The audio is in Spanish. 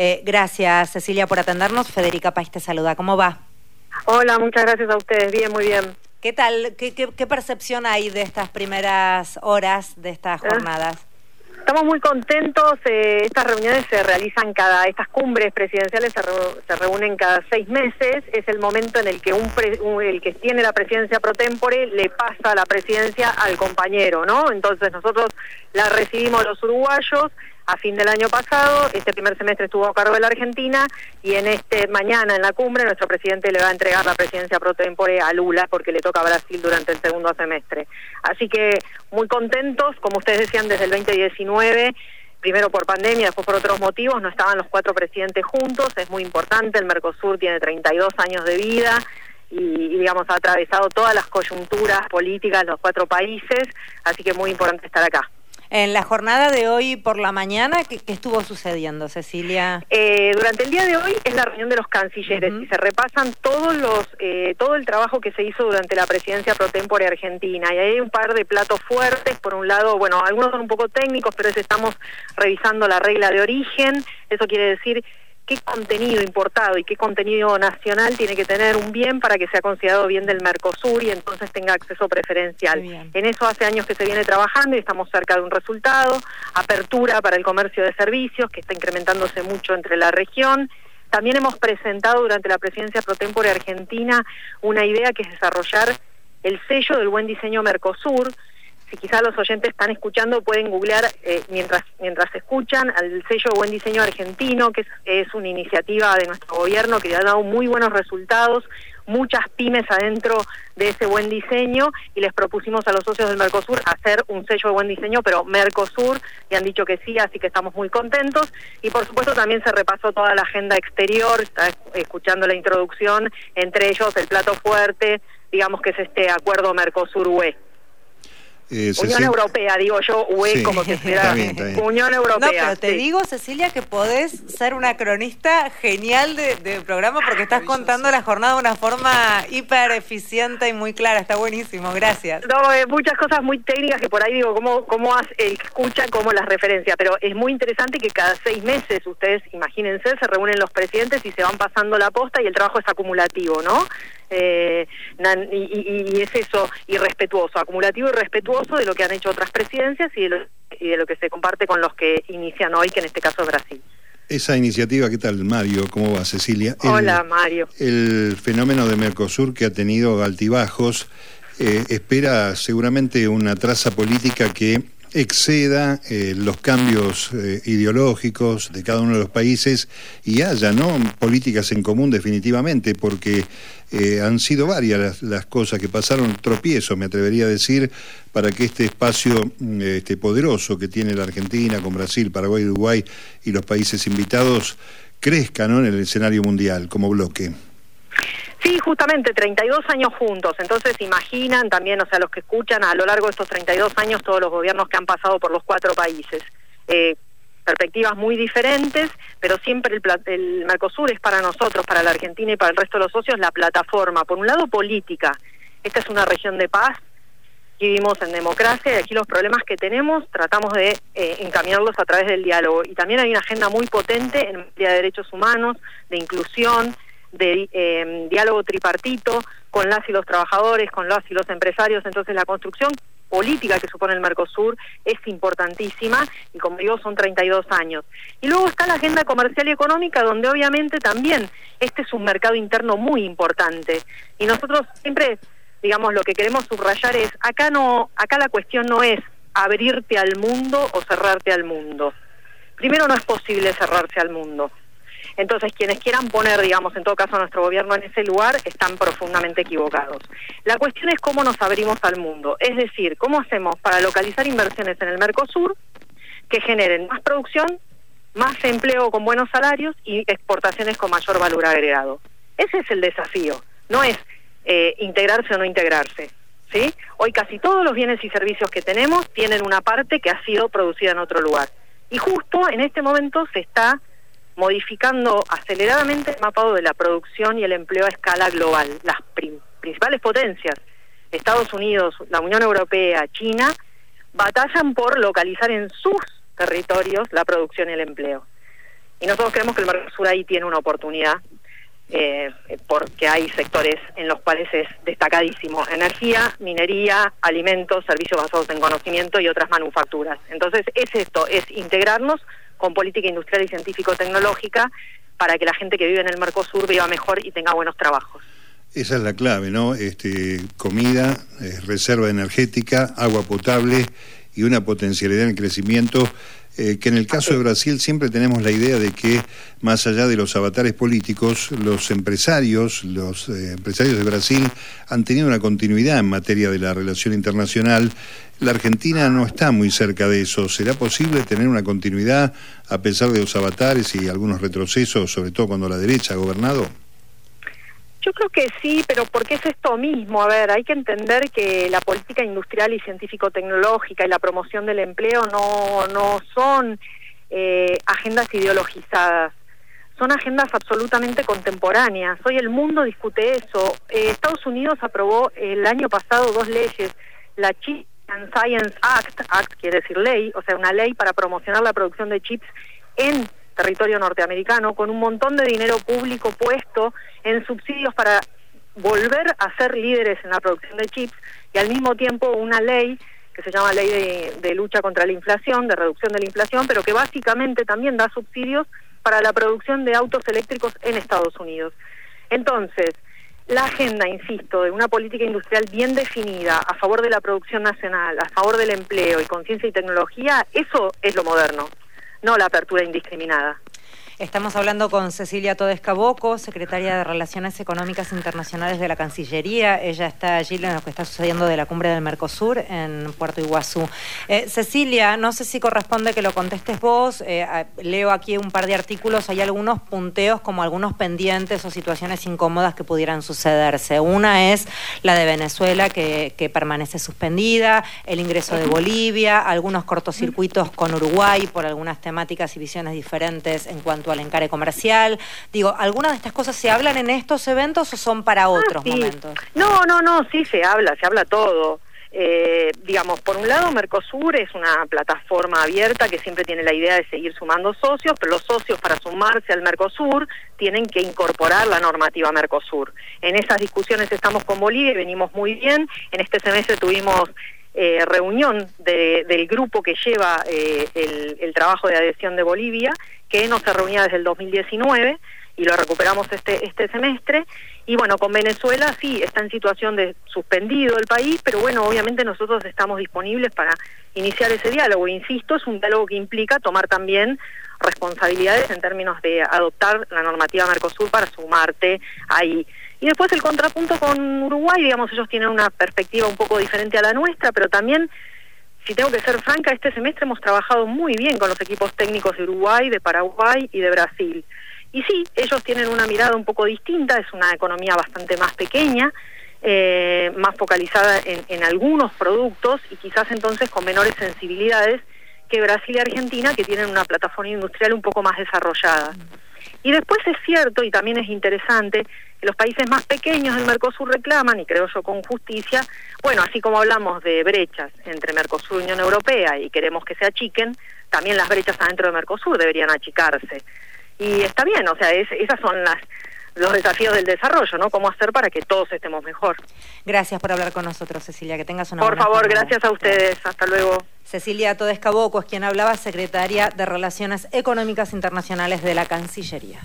Eh, gracias, Cecilia, por atendernos. Federica País te saluda. ¿Cómo va? Hola, muchas gracias a ustedes. Bien, muy bien. ¿Qué tal? ¿Qué, percepción hay de estas primeras horas de estas ah, jornadas? Estamos muy contentos. Eh, estas reuniones se realizan cada, estas cumbres presidenciales se, reúnen cada seis meses. Es el momento en el que un, el que tiene la presidencia pro tempore le pasa la presidencia al compañero, ¿no? Entonces nosotros la recibimos los uruguayos a fin del año pasado. Este primer semestre estuvo a cargo de la Argentina y en este mañana en la cumbre nuestro presidente le va a entregar la presidencia pro tempore a Lula porque le toca a Brasil durante el segundo semestre. Así que muy contentos, como ustedes decían, desde el 2019 primero por pandemia, después por otros motivos, no estaban los cuatro presidentes juntos, es muy importante, el Mercosur tiene 32 años de vida y, digamos ha atravesado todas las coyunturas políticas de los cuatro países, así que muy importante estar acá. En la jornada de hoy por la mañana, ¿qué, estuvo sucediendo, Cecilia? Eh, durante el día de hoy es la reunión de los cancilleres y se repasan todos los eh, todo el trabajo que se hizo durante la presidencia pro tempore argentina. Y hay un par de platos fuertes. Por un lado, bueno, algunos son un poco técnicos, pero es estamos revisando la regla de origen. Eso quiere decir qué contenido importado y qué contenido nacional tiene que tener un bien para que sea considerado bien del Mercosur y entonces tenga acceso preferencial. En eso hace años que se viene trabajando y estamos cerca de un resultado, apertura para el comercio de servicios que está incrementándose mucho entre la región. También hemos presentado durante la presidencia pro tempore argentina una idea que es desarrollar el sello del buen diseño Mercosur, si quizás los oyentes están escuchando, pueden googlear eh, mientras mientras escuchan al sello Buen Diseño Argentino, que es, una iniciativa de nuestro gobierno que ha dado muy buenos resultados, muchas pymes adentro de ese buen diseño y les propusimos a los socios del Mercosur hacer un sello de buen diseño, pero Mercosur, y han dicho que sí, así que estamos muy contentos. Y por supuesto también se repasó toda la agenda exterior, está escuchando la introducción, entre ellos el plato fuerte, digamos que es este acuerdo Mercosur-UE. Eh, Unión Europea, digo yo, UE como que será. Unión Europea. No, pero te digo, Cecilia, que podés ser una cronista genial de, programa porque estás contando la jornada de una forma hiper eficiente y muy clara. Está buenísimo, gracias. No, eh, muchas cosas muy técnicas que por ahí digo, cómo, cómo escucha, cómo las referencia, pero es muy interesante que cada seis meses, ustedes imagínense, se reúnen los presidentes y se van pasando la posta y el trabajo es acumulativo, ¿no? Eh, y, es eso, irrespetuoso, acumulativo y respetuoso de lo que han hecho otras presidencias y de, lo, y de lo que se comparte con los que inician hoy, que en este caso es Brasil. Esa iniciativa, ¿qué tal, Mario? ¿Cómo va, Cecilia? Hola, Mario. El fenómeno de Mercosur que ha tenido altibajos eh, espera seguramente una traza política que exceda eh, los cambios eh, ideológicos de cada uno de los países y haya ¿no? políticas en común definitivamente, porque eh, han sido varias las, cosas que pasaron, tropiezo me atrevería a decir, para que este espacio mm, este, poderoso que tiene la Argentina con Brasil, Paraguay, Uruguay y los países invitados crezca ¿no? en el escenario mundial como bloque. Sí, justamente 32 años juntos. Entonces imaginan también, o sea, los que escuchan a lo largo de estos 32 años todos los gobiernos que han pasado por los cuatro países. Eh, perspectivas muy diferentes, pero siempre el, el Mercosur es para nosotros, para la Argentina y para el resto de los socios, la plataforma. Por un lado, política. Esta es una región de paz, vivimos en democracia y aquí los problemas que tenemos tratamos de eh, encaminarlos a través del diálogo. Y también hay una agenda muy potente en materia de derechos humanos, de inclusión, de eh, diálogo tripartito con las y los trabajadores, con las y los empresarios. Entonces la construcción política que supone el Mercosur es importantísima y como digo son 32 años. Y luego está la agenda comercial y económica donde obviamente también este es un mercado interno muy importante y nosotros siempre digamos lo que queremos subrayar es acá no acá la cuestión no es abrirte al mundo o cerrarte al mundo. Primero no es posible cerrarse al mundo. Entonces, quienes quieran poner, digamos, en todo caso a nuestro gobierno en ese lugar, están profundamente equivocados. La cuestión es cómo nos abrimos al mundo, es decir, cómo hacemos para localizar inversiones en el Mercosur que generen más producción, más empleo con buenos salarios y exportaciones con mayor valor agregado. Ese es el desafío, no es eh, integrarse o no integrarse. ¿sí? Hoy casi todos los bienes y servicios que tenemos tienen una parte que ha sido producida en otro lugar. Y justo en este momento se está modificando aceleradamente el mapado de la producción y el empleo a escala global. Las principales potencias, Estados Unidos, la Unión Europea, China, batallan por localizar en sus territorios la producción y el empleo. Y nosotros creemos que el Mercosur ahí tiene una oportunidad, eh, porque hay sectores en los cuales es destacadísimo. Energía, minería, alimentos, servicios basados en conocimiento y otras manufacturas. Entonces es esto, es integrarnos con política industrial y científico-tecnológica para que la gente que vive en el Mercosur viva mejor y tenga buenos trabajos. Esa es la clave, ¿no? Este, comida, eh, reserva energética, agua potable y una potencialidad en crecimiento eh, que en el caso de Brasil siempre tenemos la idea de que más allá de los avatares políticos, los empresarios, los eh, empresarios de Brasil han tenido una continuidad en materia de la relación internacional. La Argentina no está muy cerca de eso. ¿Será posible tener una continuidad a pesar de los avatares y algunos retrocesos, sobre todo cuando la derecha ha gobernado? Yo creo que sí, pero porque es esto mismo. A ver, hay que entender que la política industrial y científico-tecnológica y la promoción del empleo no, no son eh, agendas ideologizadas, son agendas absolutamente contemporáneas. Hoy el mundo discute eso. Eh, Estados Unidos aprobó el año pasado dos leyes, la Chip and Science Act, Act quiere decir ley, o sea, una ley para promocionar la producción de chips en territorio norteamericano, con un montón de dinero público puesto en subsidios para volver a ser líderes en la producción de chips y al mismo tiempo una ley que se llama Ley de, Lucha contra la Inflación, de Reducción de la Inflación, pero que básicamente también da subsidios para la producción de autos eléctricos en Estados Unidos. Entonces, la agenda, insisto, de una política industrial bien definida a favor de la producción nacional, a favor del empleo y conciencia y tecnología, eso es lo moderno no la apertura indiscriminada. Estamos hablando con Cecilia Todesca Boco, secretaria de Relaciones Económicas Internacionales de la Cancillería. Ella está allí en lo que está sucediendo de la cumbre del Mercosur en Puerto Iguazú. Eh, Cecilia, no sé si corresponde que lo contestes vos. Eh, leo aquí un par de artículos. Hay algunos punteos como algunos pendientes o situaciones incómodas que pudieran sucederse. Una es la de Venezuela que, que permanece suspendida, el ingreso de Bolivia, algunos cortocircuitos con Uruguay por algunas temáticas y visiones diferentes en cuanto al encare comercial. Digo, ¿algunas de estas cosas se hablan en estos eventos o son para ah, otros momentos? No, no, no, sí se habla, se habla todo. Eh, digamos, por un lado, Mercosur es una plataforma abierta que siempre tiene la idea de seguir sumando socios, pero los socios para sumarse al Mercosur tienen que incorporar la normativa Mercosur. En esas discusiones estamos con Bolivia y venimos muy bien. En este semestre tuvimos eh, reunión del grupo que lleva eh, el, trabajo de adhesión de Bolivia, que no se reunía desde el 2019 y lo recuperamos este, este semestre. Y bueno, con Venezuela sí, está en situación de suspendido el país, pero bueno, obviamente nosotros estamos disponibles para iniciar ese diálogo. Insisto, es un diálogo que implica tomar también responsabilidades en términos de adoptar la normativa Mercosur para sumarte ahí. Y después el contrapunto con Uruguay, digamos, ellos tienen una perspectiva un poco diferente a la nuestra, pero también, si tengo que ser franca, este semestre hemos trabajado muy bien con los equipos técnicos de Uruguay, de Paraguay y de Brasil. Y sí, ellos tienen una mirada un poco distinta, es una economía bastante más pequeña, eh, más focalizada en, algunos productos y quizás entonces con menores sensibilidades que Brasil y Argentina, que tienen una plataforma industrial un poco más desarrollada. Y después es cierto, y también es interesante, los países más pequeños del Mercosur reclaman, y creo yo con justicia, bueno, así como hablamos de brechas entre Mercosur y Unión Europea y queremos que se achiquen, también las brechas adentro de Mercosur deberían achicarse. Y está bien, o sea, es, esas son las los desafíos del desarrollo, ¿no? Cómo hacer para que todos estemos mejor. Gracias por hablar con nosotros, Cecilia. Que tengas una Por favor, gracias a ustedes. Hasta luego. Cecilia Todesca Boco es quien hablaba, secretaria de Relaciones Económicas Internacionales de la Cancillería.